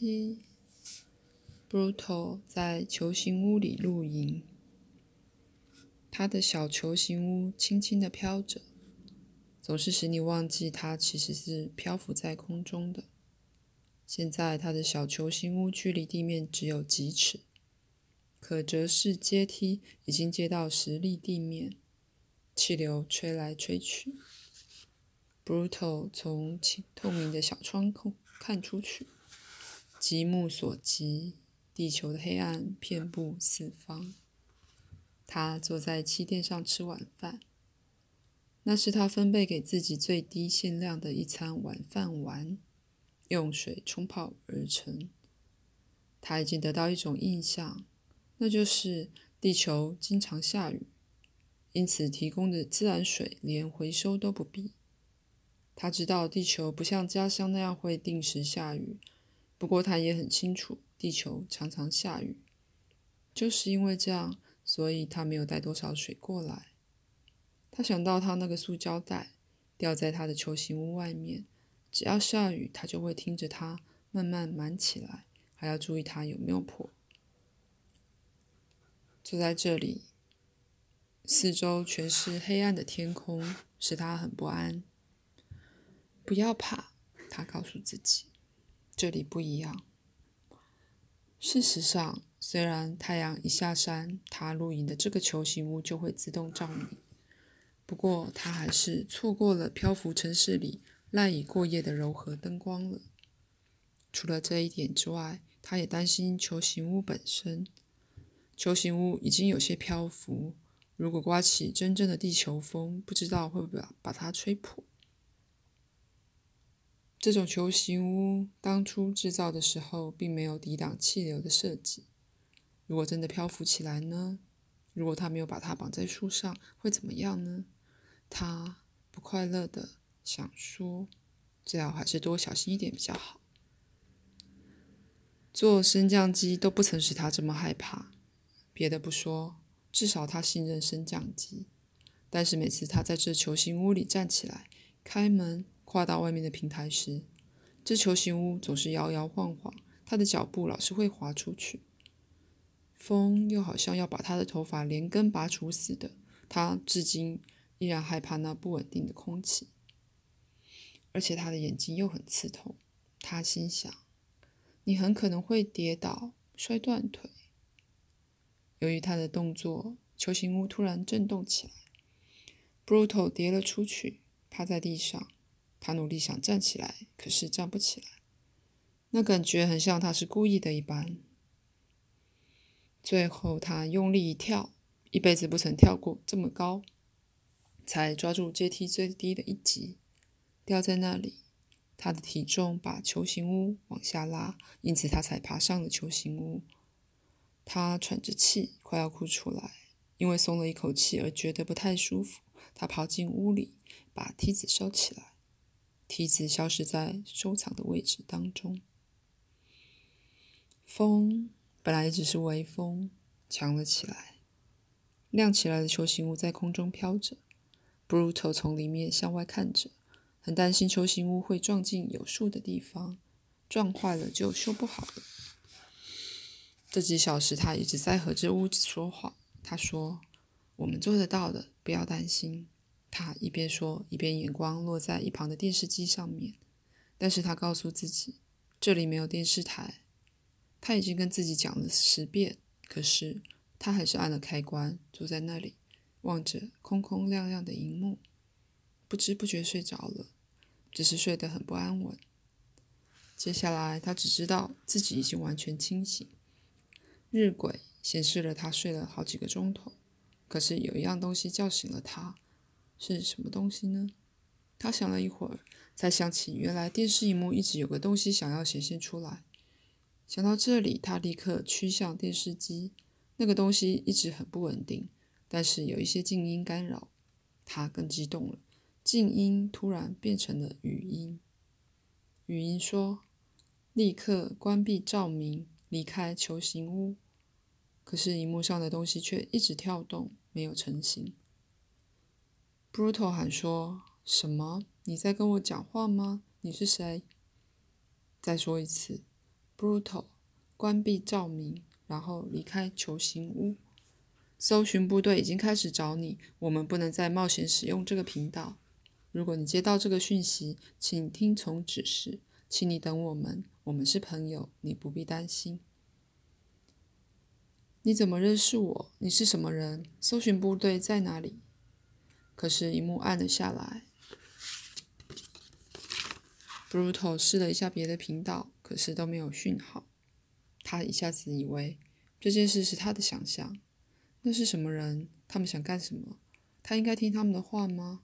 七，Brutal 在球形屋里露营。他的小球形屋轻轻地飘着，总是使你忘记它其实是漂浮在空中的。现在，他的小球形屋距离地面只有几尺，可折式阶梯已经接到实力地面，气流吹来吹去。Brutal 从透明的小窗口看出去，极目所及，地球的黑暗遍布四方。他坐在气垫上吃晚饭，那是他分配给自己最低限量的一餐晚饭丸，用水冲泡而成。他已经得到一种印象，那就是地球经常下雨，因此提供的自然水连回收都不必。他知道地球不像家乡那样会定时下雨，不过他也很清楚，地球常常下雨，就是因为这样。所以他没有带多少水过来。他想到他那个塑胶袋掉在他的球形屋外面，只要下雨，他就会听着它慢慢满起来，还要注意它有没有破。坐在这里，四周全是黑暗的天空，使他很不安。不要怕，他告诉自己，这里不一样。事实上。虽然太阳一下山，他露营的这个球形屋就会自动照明，不过他还是错过了漂浮城市里赖以过夜的柔和灯光了。除了这一点之外，他也担心球形屋本身。球形屋已经有些漂浮，如果刮起真正的地球风，不知道会不会把它吹破。这种球形屋当初制造的时候，并没有抵挡气流的设计。如果真的漂浮起来呢？如果他没有把它绑在树上，会怎么样呢？他不快乐的想说：“最好还是多小心一点比较好。”做升降机都不曾使他这么害怕。别的不说，至少他信任升降机。但是每次他在这球形屋里站起来，开门跨到外面的平台时，这球形屋总是摇摇晃晃，他的脚步老是会滑出去。风又好像要把他的头发连根拔除似的，他至今依然害怕那不稳定的空气，而且他的眼睛又很刺痛。他心想：“你很可能会跌倒，摔断腿。”由于他的动作，球形屋突然震动起来，Brutal 跌了出去，趴在地上。他努力想站起来，可是站不起来。那感觉很像他是故意的一般。最后，他用力一跳，一辈子不曾跳过这么高，才抓住阶梯最低的一级，掉在那里。他的体重把球形屋往下拉，因此他才爬上了球形屋。他喘着气，快要哭出来，因为松了一口气而觉得不太舒服。他跑进屋里，把梯子收起来，梯子消失在收藏的位置当中。风。本来只是微风，强了起来。亮起来的球形屋在空中飘着。Bruto 从里面向外看着，很担心球形屋会撞进有树的地方，撞坏了就修不好了。这几小时，他一直在和这屋子说话。他说：“我们做得到的，不要担心。”他一边说，一边眼光落在一旁的电视机上面。但是他告诉自己，这里没有电视台。他已经跟自己讲了十遍，可是他还是按了开关，坐在那里，望着空空亮亮的荧幕，不知不觉睡着了，只是睡得很不安稳。接下来，他只知道自己已经完全清醒，日晷显示了他睡了好几个钟头，可是有一样东西叫醒了他，是什么东西呢？他想了一会儿，才想起原来电视荧幕一直有个东西想要显现出来。想到这里，他立刻趋向电视机。那个东西一直很不稳定，但是有一些静音干扰。他更激动了，静音突然变成了语音。语音说：“立刻关闭照明，离开球形屋。”可是荧幕上的东西却一直跳动，没有成型。Brutal 喊说：“什么？你在跟我讲话吗？你是谁？”再说一次。Brutal 关闭照明，然后离开球形屋。搜寻部队已经开始找你，我们不能再冒险使用这个频道。如果你接到这个讯息，请听从指示，请你等我们，我们是朋友，你不必担心。你怎么认识我？你是什么人？搜寻部队在哪里？可是，一幕暗了下来。Brutal 试了一下别的频道，可是都没有讯号。他一下子以为这件事是他的想象。那是什么人？他们想干什么？他应该听他们的话吗？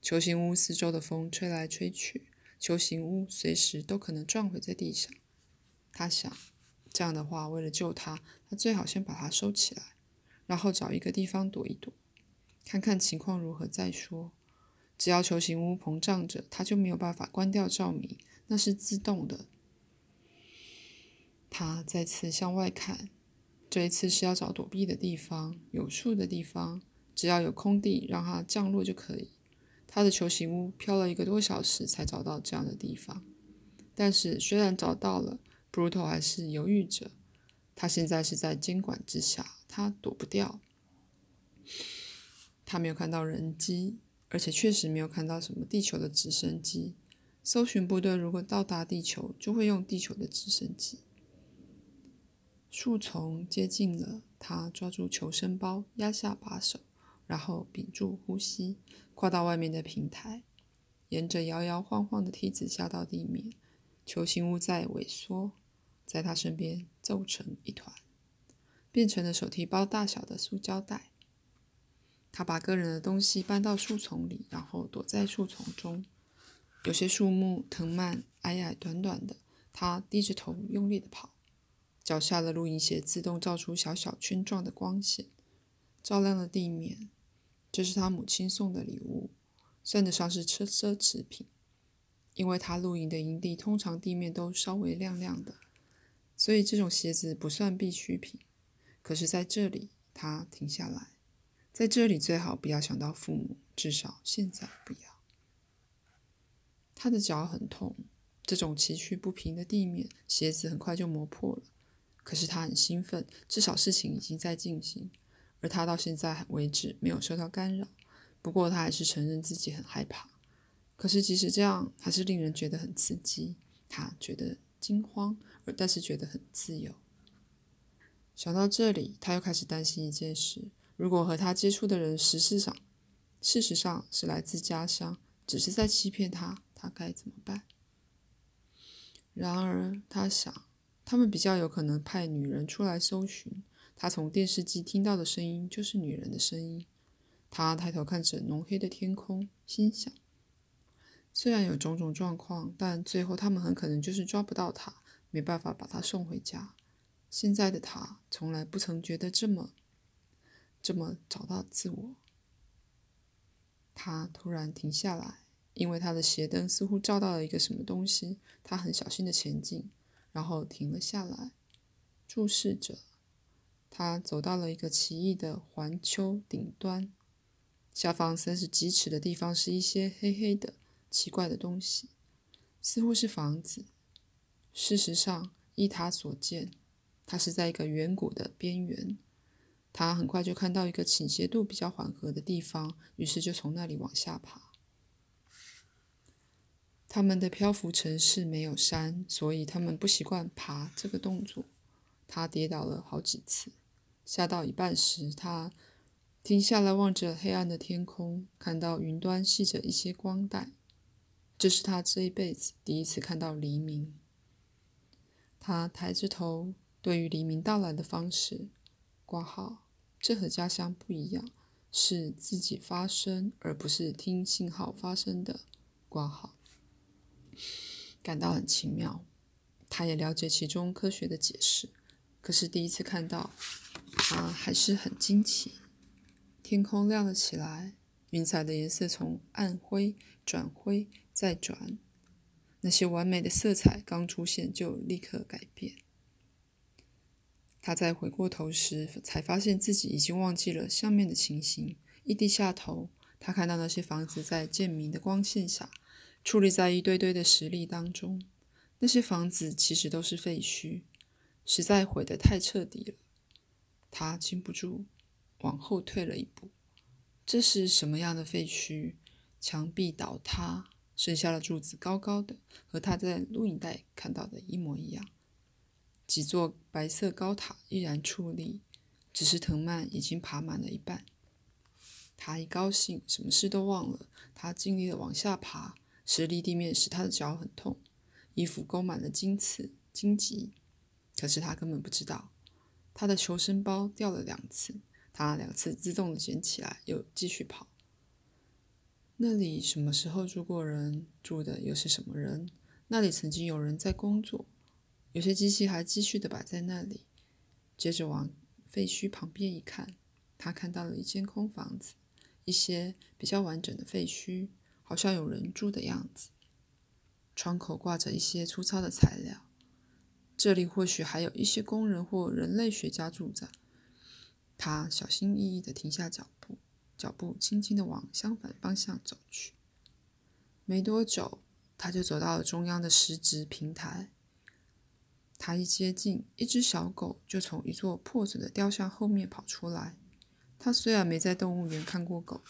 球形屋四周的风吹来吹去，球形屋随时都可能撞毁在地上。他想，这样的话，为了救他，他最好先把它收起来，然后找一个地方躲一躲，看看情况如何再说。只要球形屋膨胀着，他就没有办法关掉照明，那是自动的。他再次向外看。这一次是要找躲避的地方，有树的地方，只要有空地让它降落就可以。他的球形屋飘了一个多小时才找到这样的地方，但是虽然找到了，Bruto 还是犹豫着。他现在是在监管之下，他躲不掉。他没有看到人机，而且确实没有看到什么地球的直升机。搜寻部队如果到达地球，就会用地球的直升机。树丛接近了，他抓住求生包，压下把手，然后屏住呼吸，跨到外面的平台，沿着摇摇晃晃的梯子下到地面。球形屋在萎缩，在他身边皱成一团，变成了手提包大小的塑胶袋。他把个人的东西搬到树丛里，然后躲在树丛中。有些树木藤蔓矮矮短短的，他低着头用力地跑。脚下的露营鞋自动照出小小圈状的光线，照亮了地面。这是他母亲送的礼物，算得上是奢奢侈品。因为他露营的营地通常地面都稍微亮亮的，所以这种鞋子不算必需品。可是在这里，他停下来，在这里最好不要想到父母，至少现在不要。他的脚很痛，这种崎岖不平的地面，鞋子很快就磨破了。可是他很兴奋，至少事情已经在进行，而他到现在为止没有受到干扰。不过他还是承认自己很害怕。可是即使这样，还是令人觉得很刺激。他觉得惊慌，而但是觉得很自由。想到这里，他又开始担心一件事：如果和他接触的人事实上，事实上是来自家乡，只是在欺骗他，他该怎么办？然而他想。他们比较有可能派女人出来搜寻。他从电视机听到的声音就是女人的声音。他抬头看着浓黑的天空，心想：虽然有种种状况，但最后他们很可能就是抓不到他，没办法把他送回家。现在的他从来不曾觉得这么、这么找到自我。他突然停下来，因为他的鞋灯似乎照到了一个什么东西。他很小心的前进。然后停了下来，注视着。他走到了一个奇异的环丘顶端，下方三十几尺的地方是一些黑黑的、奇怪的东西，似乎是房子。事实上，依他所见，他是在一个远古的边缘。他很快就看到一个倾斜度比较缓和的地方，于是就从那里往下爬。他们的漂浮城市没有山，所以他们不习惯爬这个动作。他跌倒了好几次，下到一半时，他停下来望着黑暗的天空，看到云端系着一些光带。这是他这一辈子第一次看到黎明。他抬着头，对于黎明到来的方式，挂号，这和家乡不一样，是自己发声，而不是听信号发生的挂号。感到很奇妙，他也了解其中科学的解释。可是第一次看到，他还是很惊奇。天空亮了起来，云彩的颜色从暗灰转灰再转，那些完美的色彩刚出现就立刻改变。他在回过头时，才发现自己已经忘记了下面的情形。一低下头，他看到那些房子在渐明的光线下。矗立在一堆堆的石砾当中，那些房子其实都是废墟，实在毁得太彻底了。他禁不住往后退了一步。这是什么样的废墟？墙壁倒塌，剩下的柱子高高的，和他在录影带看到的一模一样。几座白色高塔依然矗立，只是藤蔓已经爬满了一半。他一高兴，什么事都忘了。他尽力的往下爬，实力地面使他的脚很痛，衣服勾满了荆刺、荆棘。可是他根本不知道，他的求生包掉了两次。他两次自动的捡起来，又继续跑。那里什么时候住过人？住的又是什么人？那里曾经有人在工作，有些机器还继续的摆在那里。接着往废墟旁边一看，他看到了一间空房子，一些比较完整的废墟，好像有人住的样子。窗口挂着一些粗糙的材料，这里或许还有一些工人或人类学家住着。他小心翼翼地停下脚步，脚步轻轻地往相反方向走去。没多久，他就走到了中央的石质平台。他一接近，一只小狗就从一座破损的雕像后面跑出来。他虽然没在动物园看过狗，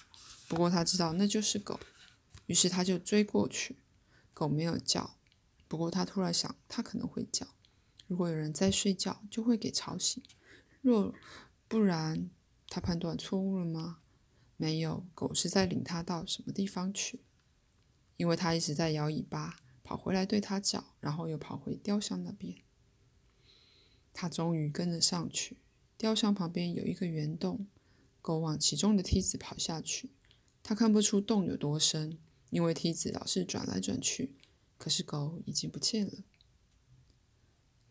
不过他知道那就是狗，于是他就追过去。狗没有叫，不过他突然想，它可能会叫。如果有人在睡觉，就会给吵醒。若不然，他判断错误了吗？没有，狗是在领他到什么地方去？因为他一直在摇尾巴，跑回来对他叫，然后又跑回雕像那边。他终于跟了上去。雕像旁边有一个圆洞，狗往其中的梯子跑下去。他看不出洞有多深，因为梯子老是转来转去。可是狗已经不见了。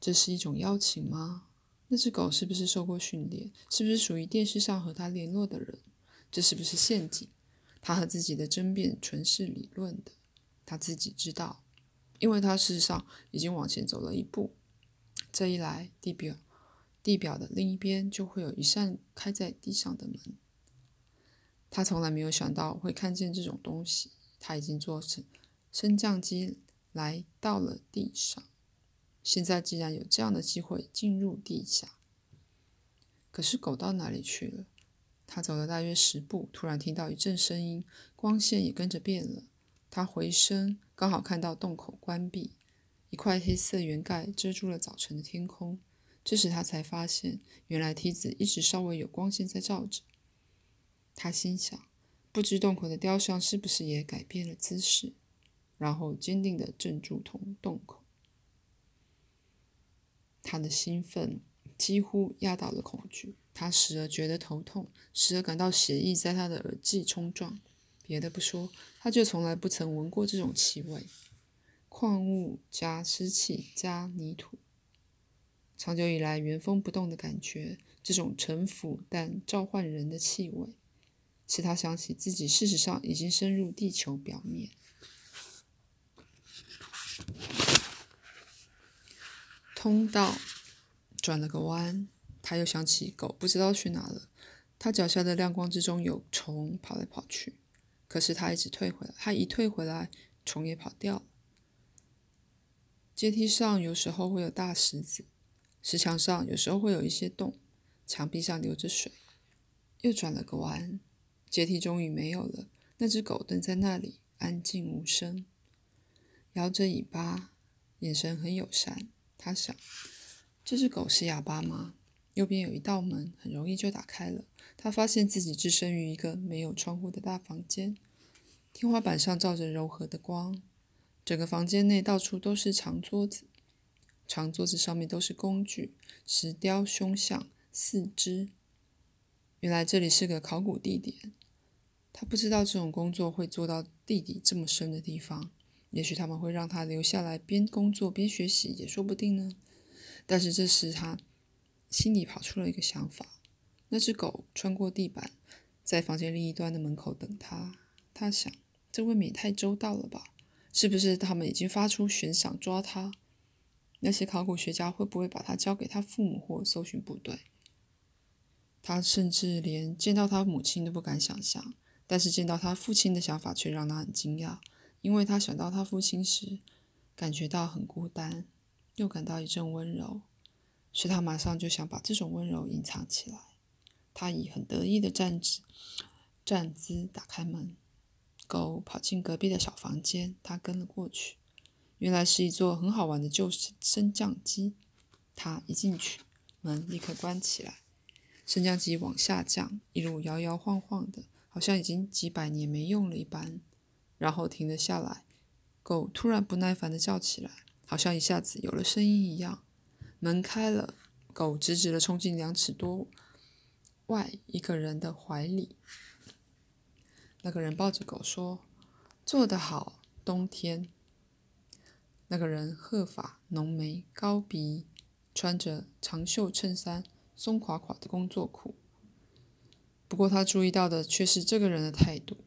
这是一种邀请吗？那只狗是不是受过训练？是不是属于电视上和他联络的人？这是不是陷阱？他和自己的争辩纯是理论的，他自己知道，因为他事实上已经往前走了一步。这一来，地表地表的另一边就会有一扇开在地上的门。他从来没有想到会看见这种东西。他已经坐升升降机来到了地上。现在既然有这样的机会进入地下，可是狗到哪里去了？他走了大约十步，突然听到一阵声音，光线也跟着变了。他回身，刚好看到洞口关闭，一块黑色圆盖遮住了早晨的天空。这时他才发现，原来梯子一直稍微有光线在照着。他心想：不知洞口的雕像是不是也改变了姿势？然后坚定地镇住同洞口。他的兴奋几乎压倒了恐惧，他时而觉得头痛，时而感到血液在他的耳际冲撞。别的不说，他就从来不曾闻过这种气味——矿物加湿气加泥土。长久以来原封不动的感觉，这种沉腐但召唤人的气味，使他想起自己事实上已经深入地球表面。通道转了个弯，他又想起狗不知道去哪了。他脚下的亮光之中有虫跑来跑去，可是他一直退回来。他一退回来，虫也跑掉了。阶梯上有时候会有大石子，石墙上有时候会有一些洞，墙壁上流着水。又转了个弯，阶梯终于没有了。那只狗蹲在那里，安静无声，摇着尾巴，眼神很友善。他想，这只狗是哑巴吗？右边有一道门，很容易就打开了。他发现自己置身于一个没有窗户的大房间，天花板上照着柔和的光。整个房间内到处都是长桌子，长桌子上面都是工具，石雕胸像、四肢。原来这里是个考古地点。他不知道这种工作会做到地底这么深的地方。也许他们会让他留下来边工作边学习，也说不定呢。但是这时他心里跑出了一个想法：那只狗穿过地板，在房间另一端的门口等他。他想，这未免太周到了吧？是不是他们已经发出悬赏抓他？那些考古学家会不会把他交给他父母或搜寻部队？他甚至连见到他母亲都不敢想象，但是见到他父亲的想法却让他很惊讶。因为他想到他父亲时，感觉到很孤单，又感到一阵温柔，使他马上就想把这种温柔隐藏起来。他以很得意的站姿站姿打开门，狗跑进隔壁的小房间，他跟了过去。原来是一座很好玩的旧升降机。他一进去，门立刻关起来，升降机往下降，一路摇摇晃晃的，好像已经几百年没用了一般，然后停了下来。狗突然不耐烦地叫起来，好像一下子有了声音一样。门开了，狗直直地冲进两尺多外一个人的怀里。那个人抱着狗说：“做得好，冬天。”那个人鹤发浓眉，高鼻，穿着长袖衬衫，松垮垮的工作裤。不过他注意到的却是这个人的态度。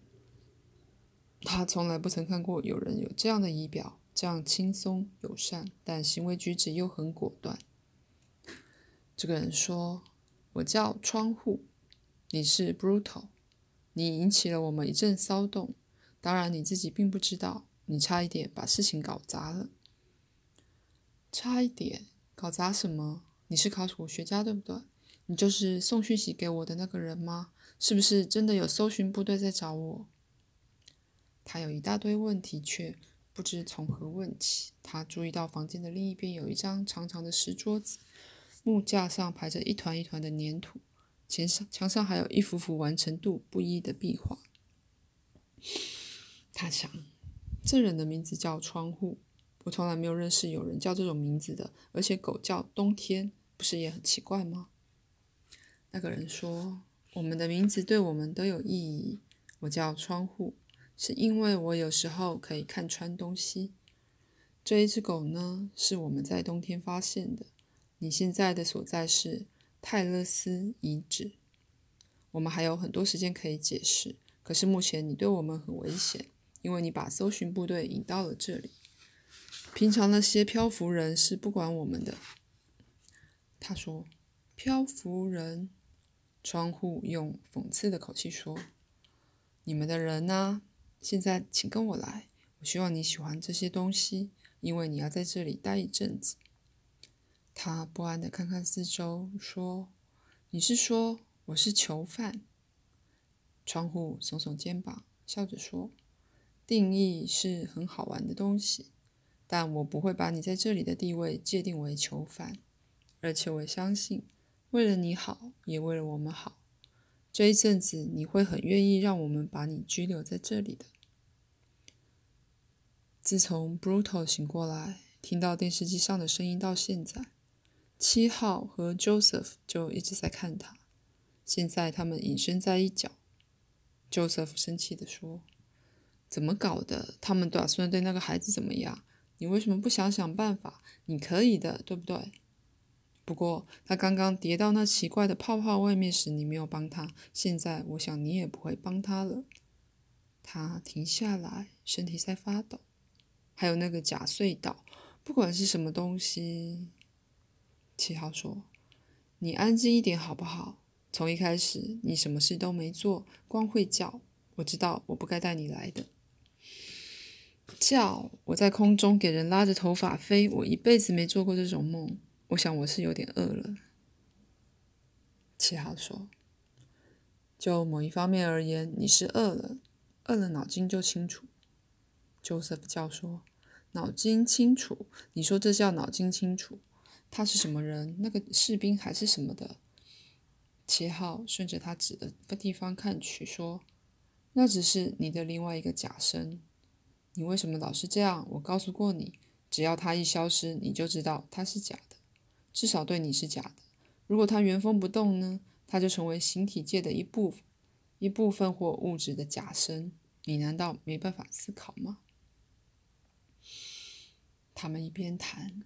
他从来不曾看过有人有这样的仪表，这样轻松友善，但行为举止又很果断。这个人说：“我叫窗户，你是 Brutal，你引起了我们一阵骚动。当然你自己并不知道，你差一点把事情搞砸了。差一点搞砸什么？你是考古学家对不对？你就是送讯息给我的那个人吗？是不是真的有搜寻部队在找我？”他有一大堆问题，却不知从何问起。他注意到房间的另一边有一张长长的石桌子，木架上排着一团一团的粘土，墙上墙上还有一幅幅完成度不一的壁画。他想，这人的名字叫窗户，我从来没有认识有人叫这种名字的，而且狗叫冬天，不是也很奇怪吗？那个人说：“我们的名字对我们都有意义。我叫窗户。”是因为我有时候可以看穿东西。这一只狗呢，是我们在冬天发现的。你现在的所在是泰勒斯遗址。我们还有很多时间可以解释，可是目前你对我们很危险，因为你把搜寻部队引到了这里。平常那些漂浮人是不管我们的。他说：“漂浮人。”窗户用讽刺的口气说：“你们的人呢？”现在，请跟我来。我希望你喜欢这些东西，因为你要在这里待一阵子。他不安地看看四周，说：“你是说我是囚犯？”窗户耸耸肩膀，笑着说：“定义是很好玩的东西，但我不会把你在这里的地位界定为囚犯。而且我相信，为了你好，也为了我们好，这一阵子你会很愿意让我们把你拘留在这里的。”自从 Brutal 醒过来，听到电视机上的声音到现在，七号和 Joseph 就一直在看他。现在他们隐身在一角。Joseph 生气地说：“怎么搞的？他们打算对那个孩子怎么样？你为什么不想想办法？你可以的，对不对？不过他刚刚跌到那奇怪的泡泡外面时，你没有帮他。现在我想你也不会帮他了。”他停下来，身体在发抖。还有那个假隧道，不管是什么东西，七号说：“你安静一点好不好？从一开始你什么事都没做，光会叫。我知道我不该带你来的。叫我在空中给人拉着头发飞，我一辈子没做过这种梦。我想我是有点饿了。”七号说：“就某一方面而言，你是饿了，饿了脑筋就清楚。” Joseph 叫说：“脑筋清楚？你说这叫脑筋清楚？他是什么人？那个士兵还是什么的？”七号顺着他指的地方看去，说：“那只是你的另外一个假身。你为什么老是这样？我告诉过你，只要他一消失，你就知道他是假的，至少对你是假的。如果他原封不动呢？他就成为形体界的一部分，一部分或物质的假身。你难道没办法思考吗？”他们一边谈，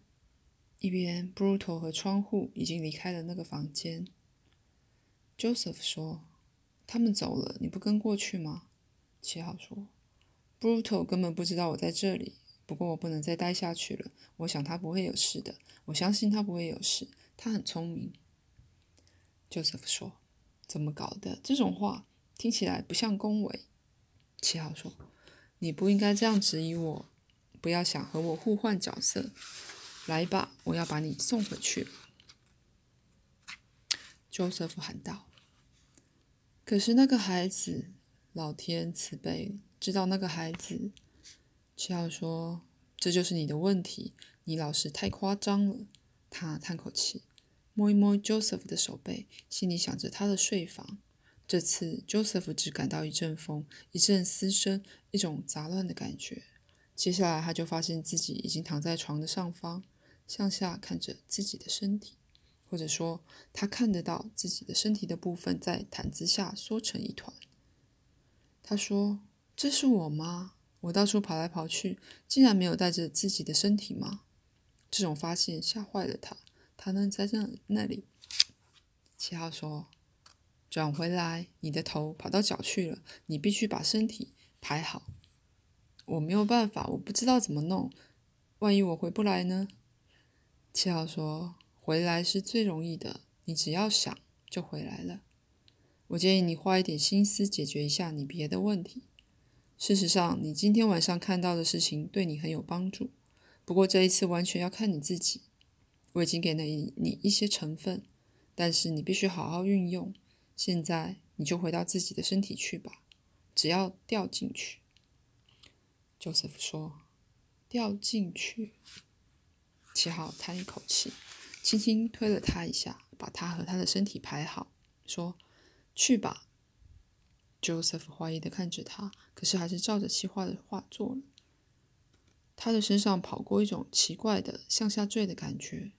一边 Brutal 和窗户已经离开了那个房间。Joseph 说：“他们走了，你不跟过去吗？”七号说：“Brutal 根本不知道我在这里。不过我不能再待下去了。我想他不会有事的。我相信他不会有事。他很聪明。”Joseph 说：“怎么搞的？这种话听起来不像恭维。”七号说：“你不应该这样质疑我。”不要想和我互换角色。来吧，我要把你送回去。”Joseph 喊道。“可是那个孩子，老天慈悲，知道那个孩子。”却要说：“这就是你的问题，你老是太夸张了。”他叹口气，摸一摸 Joseph 的手背，心里想着他的睡房。这次 Joseph 只感到一阵风，一阵嘶声，一种杂乱的感觉。接下来他就发现自己已经躺在床的上方，向下看着自己的身体，或者说他看得到自己的身体的部分在毯子下缩成一团。他说：“这是我吗？我到处跑来跑去，竟然没有带着自己的身体吗？”这种发现吓坏了他，他能在那那里。七号说：“转回来，你的头跑到脚去了，你必须把身体排好。”我没有办法，我不知道怎么弄。万一我回不来呢？七号说：“回来是最容易的，你只要想就回来了。我建议你花一点心思解决一下你别的问题。事实上，你今天晚上看到的事情对你很有帮助。”不过这一次完全要看你自己。我已经给了你一些成分，但是你必须好好运用。现在你就回到自己的身体去吧，只要掉进去。”Joseph 说，“掉进去。”七号叹一口气，轻轻推了他一下，把他和他的身体排好，说：“去吧。”Joseph 怀疑的看着他，可是还是照着七号的话做了。他的身上跑过一种奇怪的向下坠的感觉，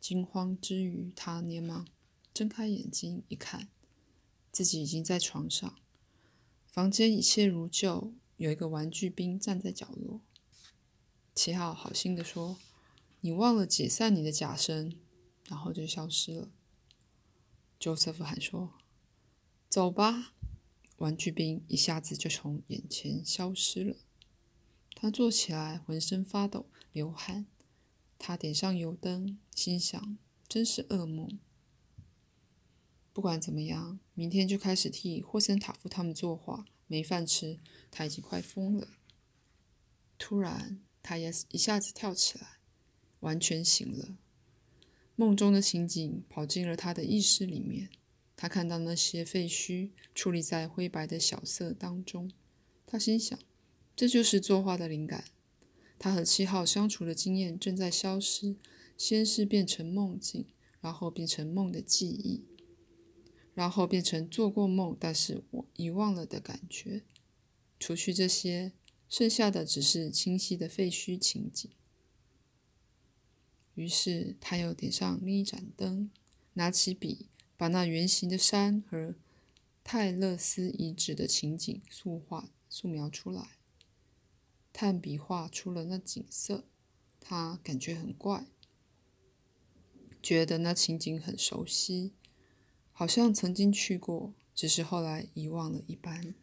惊慌之余，他连忙睁开眼睛一看，自己已经在床上，房间一切如旧，有一个玩具兵站在角落。七号好心的说：“你忘了解散你的假身，然后就消失了。”Joseph 喊说：“走吧。”玩具兵一下子就从眼前消失了。他坐起来，浑身发抖，流汗。他点上油灯，心想：“真是噩梦。”不管怎么样，明天就开始替霍森塔夫他们作画。没饭吃，他已经快疯了。突然，他也一下子跳起来，完全醒了。梦中的情景跑进了他的意识里面。他看到那些废墟矗立在灰白的小色当中。他心想。这就是作画的灵感。他和七号相处的经验正在消失，先是变成梦境，然后变成梦的记忆，然后变成做过梦但是我遗忘了的感觉。除去这些，剩下的只是清晰的废墟情景。于是他又点上另一盏灯，拿起笔，把那圆形的山和泰勒斯遗址的情景素画、素描出来。炭笔画出了那景色，他感觉很怪，觉得那情景很熟悉，好像曾经去过，只是后来遗忘了一般。